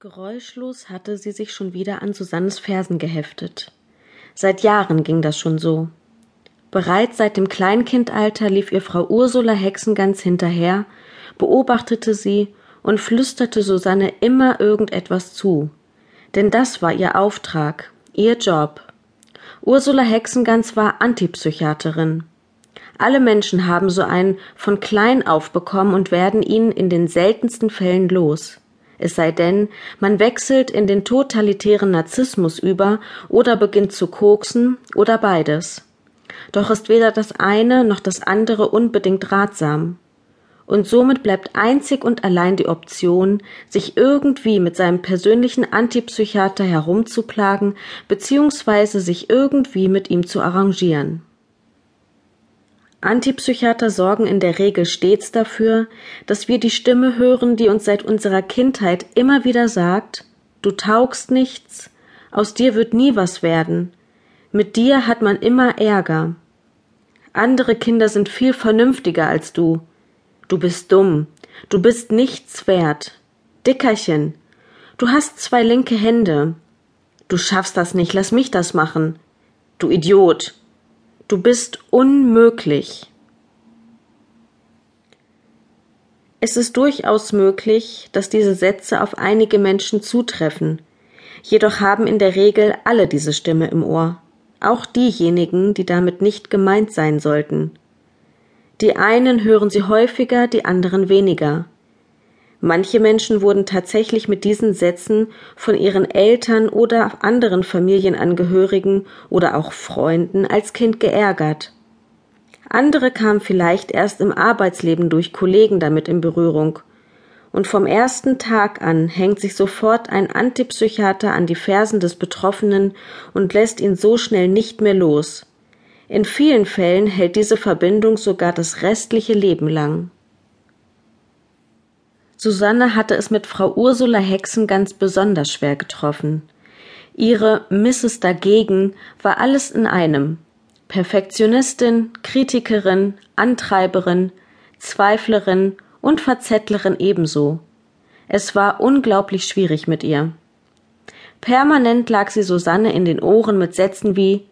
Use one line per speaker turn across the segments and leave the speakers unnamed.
Geräuschlos hatte sie sich schon wieder an Susannes Fersen geheftet. Seit Jahren ging das schon so. Bereits seit dem Kleinkindalter lief ihr Frau Ursula Hexengans hinterher, beobachtete sie und flüsterte Susanne immer irgendetwas zu. Denn das war ihr Auftrag, ihr Job. Ursula Hexengans war Antipsychiaterin. Alle Menschen haben so einen von klein auf bekommen und werden ihn in den seltensten Fällen los es sei denn, man wechselt in den totalitären Narzissmus über oder beginnt zu koksen oder beides. Doch ist weder das eine noch das andere unbedingt ratsam. Und somit bleibt einzig und allein die Option, sich irgendwie mit seinem persönlichen Antipsychiater herumzuplagen beziehungsweise sich irgendwie mit ihm zu arrangieren. Antipsychiater sorgen in der Regel stets dafür, dass wir die Stimme hören, die uns seit unserer Kindheit immer wieder sagt, du taugst nichts, aus dir wird nie was werden, mit dir hat man immer Ärger. Andere Kinder sind viel vernünftiger als du. Du bist dumm, du bist nichts wert. Dickerchen, du hast zwei linke Hände. Du schaffst das nicht, lass mich das machen. Du Idiot, Du bist unmöglich. Es ist durchaus möglich, dass diese Sätze auf einige Menschen zutreffen, jedoch haben in der Regel alle diese Stimme im Ohr, auch diejenigen, die damit nicht gemeint sein sollten. Die einen hören sie häufiger, die anderen weniger. Manche Menschen wurden tatsächlich mit diesen Sätzen von ihren Eltern oder anderen Familienangehörigen oder auch Freunden als Kind geärgert. Andere kamen vielleicht erst im Arbeitsleben durch Kollegen damit in Berührung. Und vom ersten Tag an hängt sich sofort ein Antipsychiater an die Fersen des Betroffenen und lässt ihn so schnell nicht mehr los. In vielen Fällen hält diese Verbindung sogar das restliche Leben lang. Susanne hatte es mit Frau Ursula Hexen ganz besonders schwer getroffen. Ihre Mrs. dagegen war alles in einem. Perfektionistin, Kritikerin, Antreiberin, Zweiflerin und Verzettlerin ebenso. Es war unglaublich schwierig mit ihr. Permanent lag sie Susanne in den Ohren mit Sätzen wie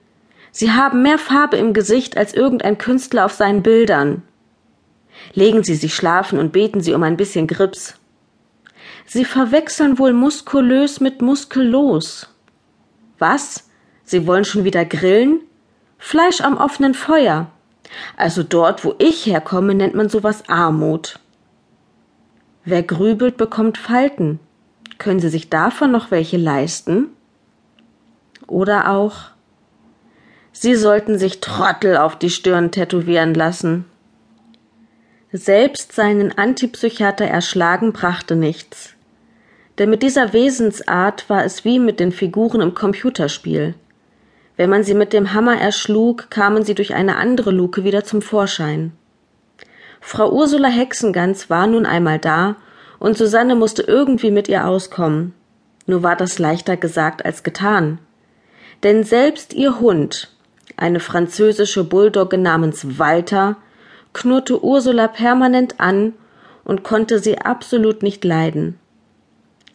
Sie haben mehr Farbe im Gesicht als irgendein Künstler auf seinen Bildern. Legen Sie sich schlafen und beten Sie um ein bisschen Grips. Sie verwechseln wohl muskulös mit muskellos. Was? Sie wollen schon wieder grillen? Fleisch am offenen Feuer. Also dort, wo ich herkomme, nennt man sowas Armut. Wer grübelt, bekommt Falten. Können Sie sich davon noch welche leisten? Oder auch Sie sollten sich Trottel auf die Stirn tätowieren lassen. Selbst seinen Antipsychiater erschlagen brachte nichts. Denn mit dieser Wesensart war es wie mit den Figuren im Computerspiel. Wenn man sie mit dem Hammer erschlug, kamen sie durch eine andere Luke wieder zum Vorschein. Frau Ursula Hexengans war nun einmal da, und Susanne musste irgendwie mit ihr auskommen. Nur war das leichter gesagt als getan. Denn selbst ihr Hund, eine französische Bulldogge namens Walter, knurrte Ursula permanent an und konnte sie absolut nicht leiden.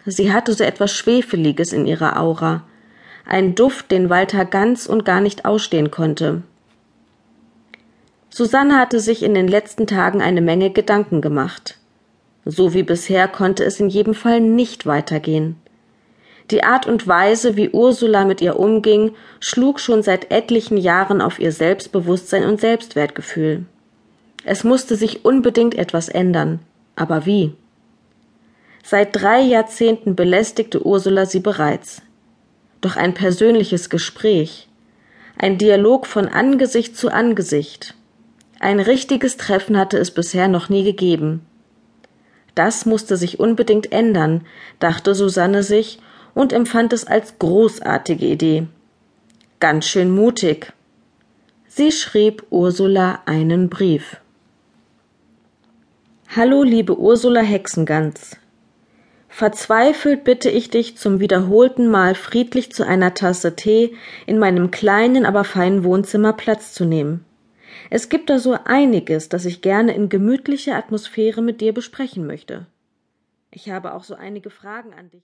Sie hatte so etwas Schwefeliges in ihrer Aura, ein Duft, den Walter ganz und gar nicht ausstehen konnte. Susanne hatte sich in den letzten Tagen eine Menge Gedanken gemacht. So wie bisher konnte es in jedem Fall nicht weitergehen. Die Art und Weise, wie Ursula mit ihr umging, schlug schon seit etlichen Jahren auf ihr Selbstbewusstsein und Selbstwertgefühl. Es musste sich unbedingt etwas ändern. Aber wie? Seit drei Jahrzehnten belästigte Ursula sie bereits. Doch ein persönliches Gespräch, ein Dialog von Angesicht zu Angesicht, ein richtiges Treffen hatte es bisher noch nie gegeben. Das musste sich unbedingt ändern, dachte Susanne sich und empfand es als großartige Idee. Ganz schön mutig. Sie schrieb Ursula einen Brief. Hallo, liebe Ursula Hexengans. Verzweifelt bitte ich dich zum wiederholten Mal friedlich zu einer Tasse Tee in meinem kleinen, aber feinen Wohnzimmer Platz zu nehmen. Es gibt da so einiges, das ich gerne in gemütlicher Atmosphäre mit dir besprechen möchte. Ich habe auch so einige Fragen an dich.